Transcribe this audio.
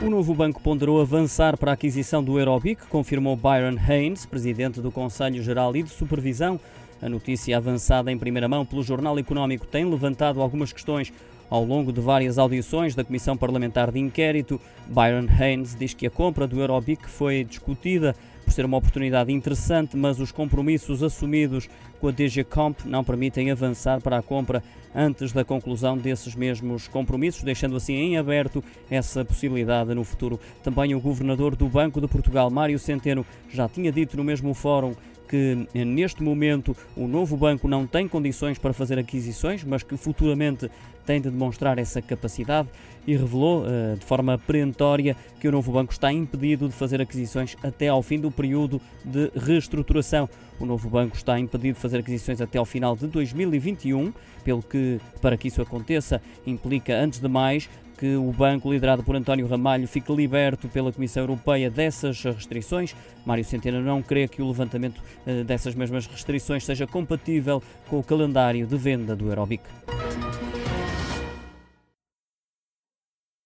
O novo banco ponderou avançar para a aquisição do Eurobic, confirmou Byron Haynes, presidente do Conselho Geral e de Supervisão. A notícia avançada em primeira mão pelo Jornal Económico tem levantado algumas questões ao longo de várias audições da Comissão Parlamentar de Inquérito. Byron Haynes diz que a compra do Eurobic foi discutida por ser uma oportunidade interessante, mas os compromissos assumidos com a DG Comp não permitem avançar para a compra antes da conclusão desses mesmos compromissos, deixando assim em aberto essa possibilidade no futuro. Também o governador do Banco de Portugal, Mário Centeno, já tinha dito no mesmo fórum que neste momento o novo banco não tem condições para fazer aquisições, mas que futuramente tem de demonstrar essa capacidade e revelou eh, de forma perentória que o novo banco está impedido de fazer aquisições até ao fim do período de reestruturação. O novo banco está impedido de fazer aquisições até ao final de 2021, pelo que, para que isso aconteça, implica, antes de mais, que o banco liderado por António Ramalho fique liberto pela Comissão Europeia dessas restrições. Mário Centeno não crê que o levantamento eh, dessas mesmas restrições seja compatível com o calendário de venda do Eurobic.